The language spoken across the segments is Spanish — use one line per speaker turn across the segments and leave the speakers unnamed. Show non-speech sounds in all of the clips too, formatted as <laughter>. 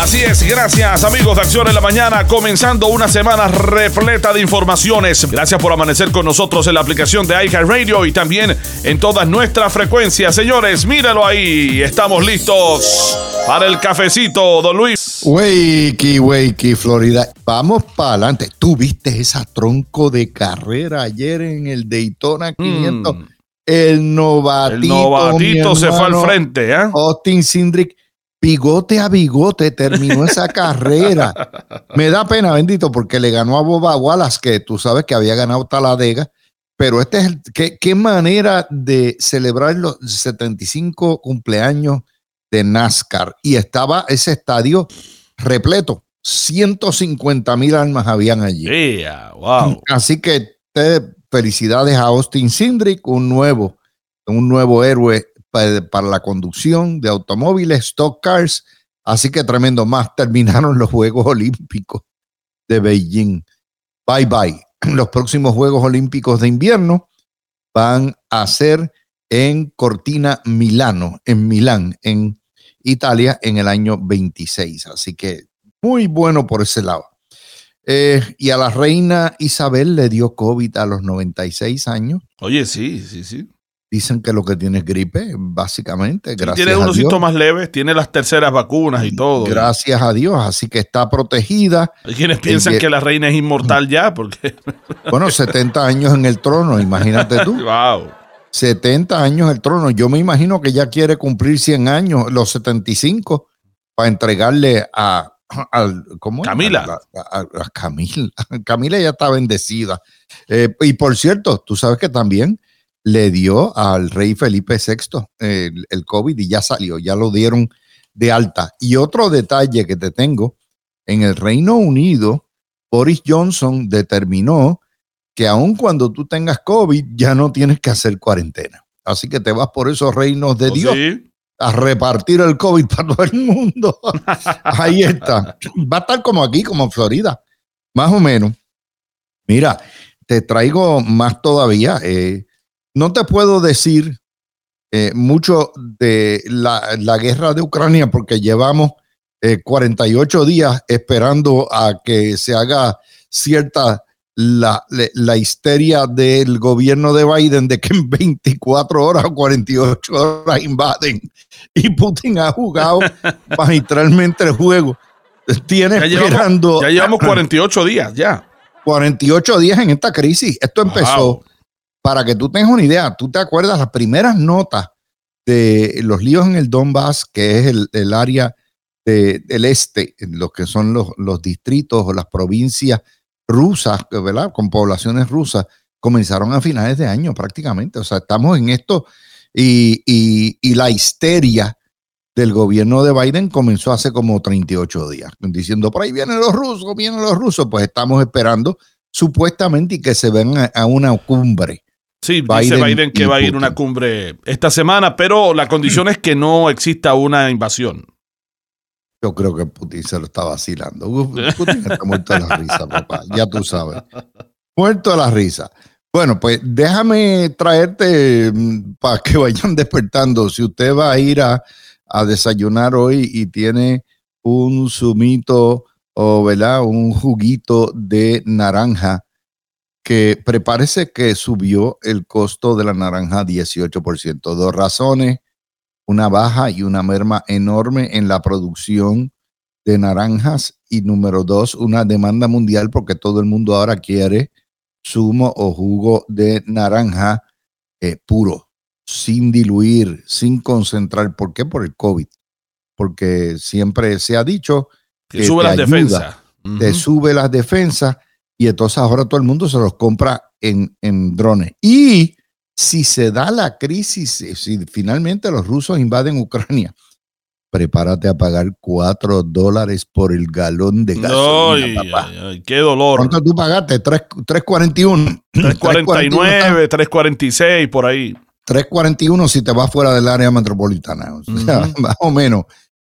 Así es, gracias amigos de Acción en la Mañana, comenzando una semana repleta de informaciones. Gracias por amanecer con nosotros en la aplicación de Radio y también en todas nuestras frecuencias. Señores, míralo ahí, estamos listos para el cafecito, don Luis.
Wakey, wakey, Florida. Vamos para adelante. ¿Tú viste esa tronco de carrera ayer en el Daytona 500? Mm. El novatito. El
novatito se fue al frente, ¿eh?
Austin Sindrick bigote a bigote terminó esa <laughs> carrera. Me da pena, bendito, porque le ganó a Boba Wallace, que tú sabes que había ganado Taladega. Pero este es el, qué, qué manera de celebrar los 75 cumpleaños de NASCAR. Y estaba ese estadio repleto. 150 mil almas habían allí.
wow.
Así que felicidades a Austin Sindrick, un nuevo, un nuevo héroe para, la conducción de automóviles, stock cars. Así que tremendo más. <laughs> Terminaron los Juegos Olímpicos de Beijing. Bye bye. <clears throat> Los próximos Juegos Olímpicos de invierno van a ser en Cortina, Milano, en Milán, en Italia, en el año 26. Así que muy bueno por ese lado. Eh, y a la reina Isabel le dio COVID a los 96 años.
Oye, sí, sí, sí.
Dicen que lo que tiene es gripe, básicamente.
tiene unos síntomas leves, tiene las terceras vacunas y todo.
Gracias a Dios, así que está protegida.
Hay quienes piensan que, la reina es inmortal ya, porque. <laughs>
Bueno, 70 años en el trono, imagínate tú. <laughs>
wow.
70 años en el trono. Yo me imagino que ya quiere cumplir 100 años, los 75, para entregarle a. ¿cómo
Camila.
A, Camila. <laughs> Camila ya está bendecida. Eh, y por cierto, tú sabes que también le dio al rey Felipe VI el, COVID y ya salió, ya lo dieron de alta. Y otro detalle que te tengo, en el Reino Unido, Boris Johnson determinó que aun cuando tú tengas COVID, ya no tienes que hacer cuarentena. Así que te vas por esos reinos de ¿Oh, Dios a repartir el COVID para todo el mundo. <laughs> Ahí está. Va a estar como aquí, como en Florida, más o menos. Mira, te traigo más todavía. Eh, no te puedo decir eh, mucho de la, guerra de Ucrania porque llevamos 48 eh, días esperando a que se haga cierta la, la, histeria del gobierno de Biden de que en 24 horas o 48 horas invaden y Putin ha jugado <laughs> magistralmente el juego. Tiene esperando.
ya llevamos 48 días, ya.
48 días en esta crisis. Esto empezó para que tú tengas una idea, tú te acuerdas las primeras notas de los líos en el Donbass, que es el, área del este, lo que son los, distritos o las provincias rusas, ¿verdad? Con poblaciones rusas, comenzaron a finales de año prácticamente. O sea, estamos en esto y, y, la histeria del gobierno de Biden comenzó hace como 38 días, diciendo, por ahí vienen los rusos, vienen los rusos. Pues estamos esperando supuestamente y que se ven a una cumbre
Sí, dice Biden que va a ir a una cumbre esta semana, pero la condición es que no exista una invasión.
Yo creo que Putin se lo está vacilando. Putin está muerto de la risa, papá. Ya tú sabes. Muerto de la risa. Bueno, pues déjame traerte mm, para que vayan <laughs> despertando. Si usted va a ir a, a desayunar hoy y tiene un zumito o ¿verdad? un juguito de naranja, que prepárese que subió el costo de la naranja 18%. Dos razones. una baja y una merma enorme en la producción de naranjas y número dos, una demanda mundial porque todo el mundo ahora quiere zumo o jugo de naranja eh, puro, sin diluir, sin concentrar. ¿Por qué? Por el COVID. Porque siempre se ha dicho
que, sube las defensas.
Te sube las defensas y entonces ahora todo el mundo se los compra en, en drones. Y si se da la crisis, si finalmente los rusos invaden Ucrania, prepárate a pagar cuatro dólares por el galón de gasolina.
Ay, qué dolor.
¿Cuánto tú pagaste? 3.41.
3.49, 3.46 por ahí.
3.41 si te vas fuera del área metropolitana, <laughs> más o menos.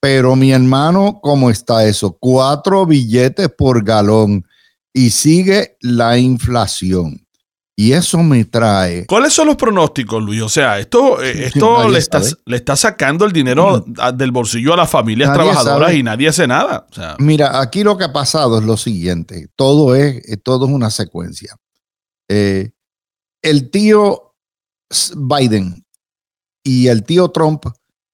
Pero mi hermano, ¿cómo está eso? Cuatro billetes por galón y sigue la inflación. Y eso me trae.
¿Cuáles son los pronósticos, Luis? O sea, esto, eh, esto le, está, le está sacando el dinero del bolsillo a las familias trabajadoras y nadie hace nada.
Mira, aquí lo que ha pasado es lo siguiente: todo es, eh, todo es una secuencia. Eh, el tío Biden y el tío Trump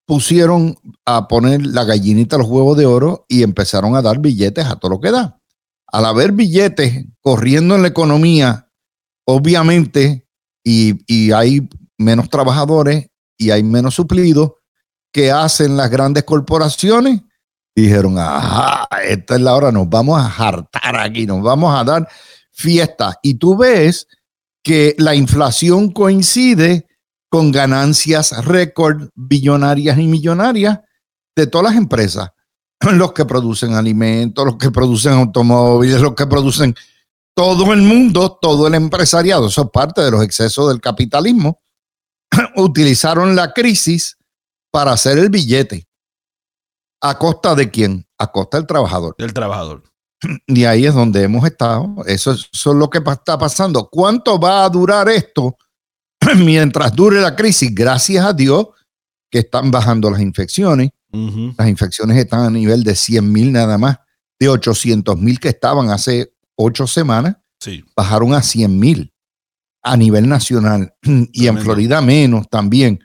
pusieron a poner la gallinita a los huevos de oro y empezaron a dar billetes a todo lo que da. Al haber billetes corriendo en la economía, obviamente, y, hay menos trabajadores y hay menos suplidos que hacen las grandes corporaciones. Dijeron, ajá, esta es la hora, nos vamos a hartar aquí, nos vamos a dar fiesta. Y tú ves que la inflación coincide con ganancias récord billonarias y millonarias de todas las empresas, <clears throat> los que producen alimentos, los que producen automóviles, los que producen todo el mundo, todo el empresariado, eso es parte de los excesos del capitalismo, <clears throat> utilizaron la crisis para hacer el billete. ¿A costa de quién? A costa del trabajador.
Del trabajador. <clears throat>
Y ahí es donde hemos estado. Eso es, lo que está pasando. ¿Cuánto va a durar esto mientras dure la crisis? Gracias a Dios que están bajando las infecciones. Las infecciones están a nivel de 100 mil nada más, de 800 mil que estaban hace ocho semanas, bajaron a 100 mil a nivel nacional <clears throat> y en Florida menos también.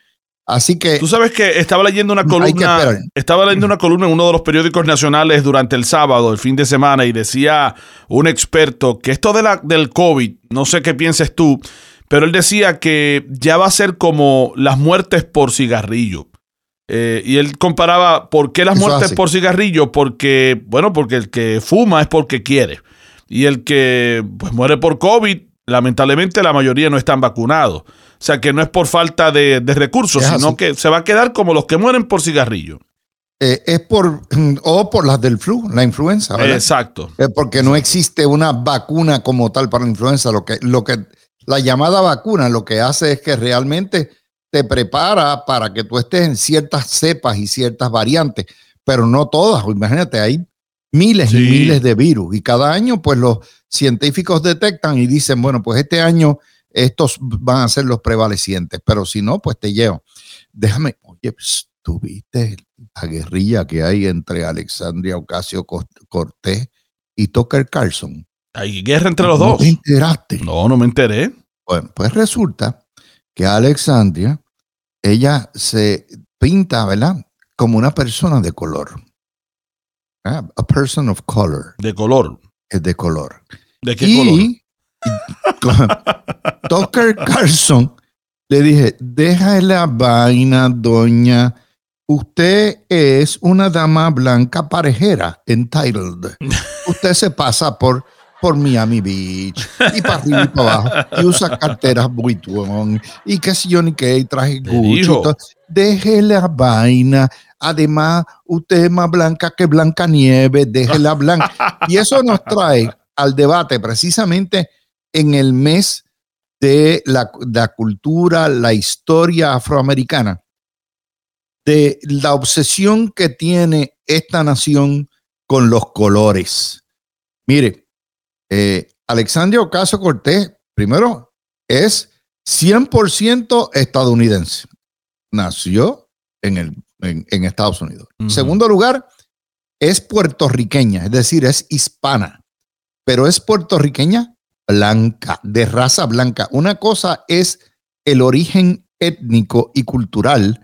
Así que.
Tú sabes que estaba leyendo una columna. Estaba leyendo una columna en uno de los periódicos nacionales durante el sábado, el fin de semana, y decía un experto que esto de la, del COVID, no sé qué pienses tú, pero él decía que ya va a ser como las muertes por cigarrillo. Eh, y él comparaba por qué las muertes por cigarrillo, porque, bueno, porque el que fuma es porque quiere. Y el que pues, muere por COVID, lamentablemente la mayoría no están vacunados. O sea que no es por falta de, recursos, sino que se va a quedar como los que mueren por cigarrillo.
Eh, es por, o por las del flu, la influenza.
Exacto.
Es porque no existe una vacuna como tal para la influenza. Lo que, lo que, la llamada vacuna lo que hace es que realmente te prepara para que tú estés en ciertas cepas y ciertas variantes, pero no todas. Imagínate, hay miles y miles de virus. Y cada año, pues los científicos detectan y dicen, bueno, pues este año estos van a ser los prevalecientes, pero si no, pues te llevo. Déjame, oye, pues, tú viste la guerrilla que hay entre Alexandria Ocasio Cortés y Tucker Carlson.
Hay guerra entre los dos. ¿No
te enteraste?
No, no me enteré.
Bueno, pues resulta que Alexandria, ella se pinta, ¿verdad? Como una persona de color. Ah, a person of color.
De color.
Es de color.
¿De qué y,
color? <laughs> Tucker Carlson le dije, deja la vaina, doña. Usted es una dama blanca parejera, entitled. <laughs> Usted se pasa por, por Miami Beach y para arriba y para abajo y usa carteras Vuitton y qué sé yo ni qué, y traje Gucci. Deje la vaina. Además, usted es más blanca que Blanca Nieve, déjela blanca. Y eso nos trae al debate precisamente en el mes de la, la cultura, la historia afroamericana, de la obsesión que tiene esta nación con los colores. Mire, eh, Alexandria Ocasio Cortés, primero, es 100% estadounidense. Nació en el en, Estados Unidos. Segundo lugar, es puertorriqueña, es decir, es hispana, pero es puertorriqueña blanca, de raza blanca. Una cosa es el origen étnico y cultural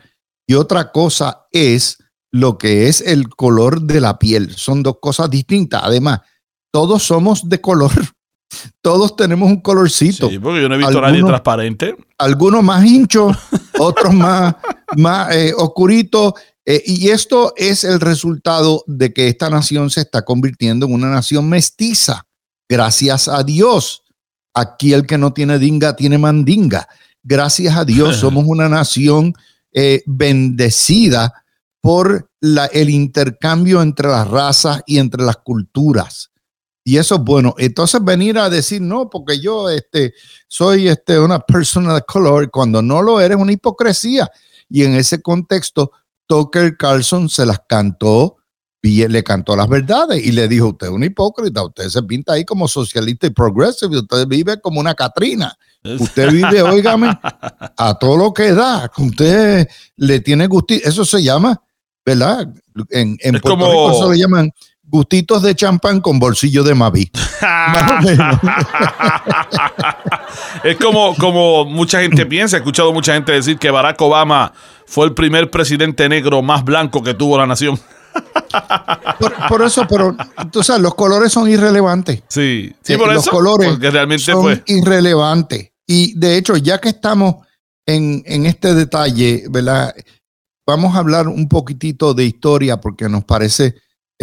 y otra cosa es lo que es el color de la piel. Son dos cosas distintas. Además, todos somos de color. <laughs> Todos tenemos un colorcito.
Sí, porque yo no he visto a nadie transparente.
Algunos más hinchos, <laughs> otros más, más eh, oscuritos. Eh, y esto es el resultado de que esta nación se está convirtiendo en una nación mestiza. Gracias a Dios. Aquí el que no tiene dinga tiene mandinga. Gracias a Dios somos una nación eh, bendecida por la, el intercambio entre las razas y entre las culturas. Y eso es bueno. Entonces venir a decir, no, porque yo este, soy este, una persona de color, cuando no lo eres, una hipocresía. Y en ese contexto, Tucker Carlson se las cantó, y le cantó las verdades y le dijo, usted es un hipócrita, usted se pinta ahí como socialista y progressive, usted vive como una Catrina. Usted vive, <laughs> óigame, a todo lo que da. Usted le tiene gustito. Eso se llama, ¿verdad? En, en Puerto como... Rico eso le llaman gustitos de champán con bolsillo de Mavi. <laughs> <laughs>
es como, como mucha gente piensa. He escuchado mucha gente decir que Barack Obama fue el primer presidente negro más blanco que tuvo la nación. <laughs>
por, eso, pero tú sabes, los colores son irrelevantes.
Sí, sí,
por los colores realmente son irrelevantes. Y de hecho, ya que estamos en, en este detalle, ¿verdad? Vamos a hablar un poquitito de historia porque nos parece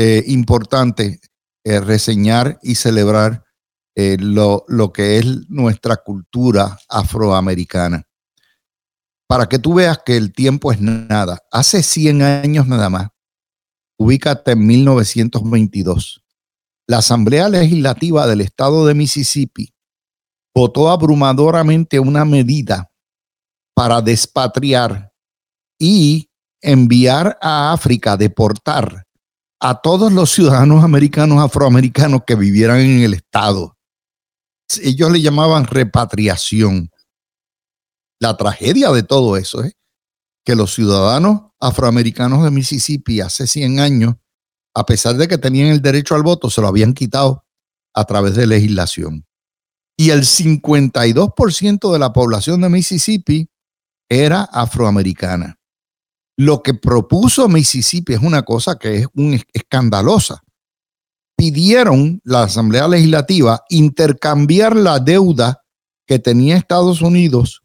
eh, importante eh, reseñar y celebrar eh, lo, lo, que es nuestra cultura afroamericana. Para que tú veas que el tiempo es nada. Hace 100 años nada más, ubícate en 1922, la Asamblea Legislativa del Estado de Mississippi votó abrumadoramente una medida para despatriar y enviar a África, deportar a todos los ciudadanos americanos afroamericanos que vivieran en el estado. Ellos le llamaban repatriación. La tragedia de todo eso es que los ciudadanos afroamericanos de Mississippi hace 100 años, a pesar de que tenían el derecho al voto, se lo habían quitado a través de legislación. Y el 52% de la población de Mississippi era afroamericana. Lo que propuso Mississippi es una cosa que es un, escandalosa. Pidieron la Asamblea Legislativa intercambiar la deuda que tenía Estados Unidos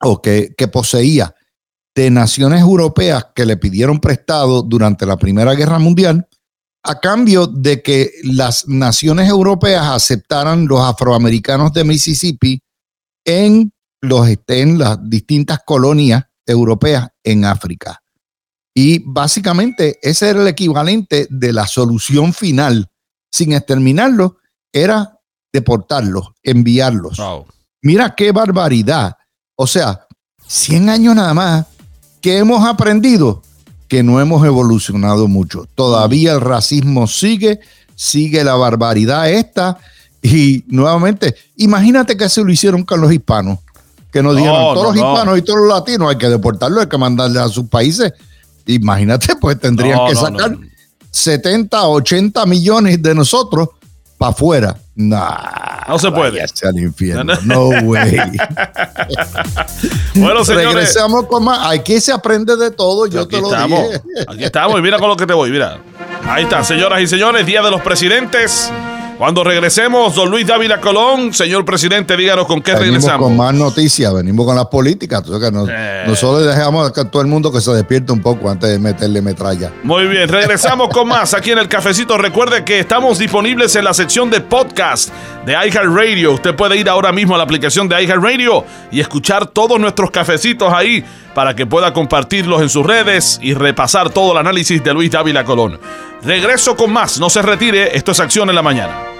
o que, poseía de naciones europeas que le pidieron prestado durante la Primera Guerra Mundial a cambio de que las naciones europeas aceptaran los afroamericanos de Mississippi en, los, en las distintas colonias europeas en África. Y básicamente ese era el equivalente de la solución final. Sin exterminarlos, era deportarlos, enviarlos. Mira qué barbaridad. O sea, 100 años nada más. ¿Qué hemos aprendido? Que no hemos evolucionado mucho. Todavía el racismo sigue, sigue la barbaridad esta. Y nuevamente, imagínate que se lo hicieron con los hispanos que nos dijeron todos los hispanos y todos los latinos hay que deportarlos, hay que mandarles a sus países. Imagínate, pues tendrían que sacar 70, 80 millones de nosotros para afuera.
no se puede.
al infierno. No way. <laughs>
bueno, señores.
Regresamos con más. Aquí se aprende de todo. Yo te lo
estamos. Aquí estamos. Y mira con lo que te voy. Mira. Ahí está, señoras y señores. Día de los presidentes. Cuando regresemos, don Luis Dávila Colón, señor presidente, díganos con qué
venimos
regresamos.
Con más noticias, venimos con las políticas. Eh. Nosotros dejamos a todo el mundo que se despierte un poco antes de meterle metralla.
Muy bien, regresamos con más aquí en el cafecito. Recuerde que estamos disponibles en la sección de podcast de iHeartRadio. Usted puede ir ahora mismo a la aplicación de iHeartRadio y escuchar todos nuestros cafecitos ahí para que pueda compartirlos en sus redes y repasar todo el análisis de Luis Dávila Colón. Regreso con más, no se retire, esto es Acción en la Mañana.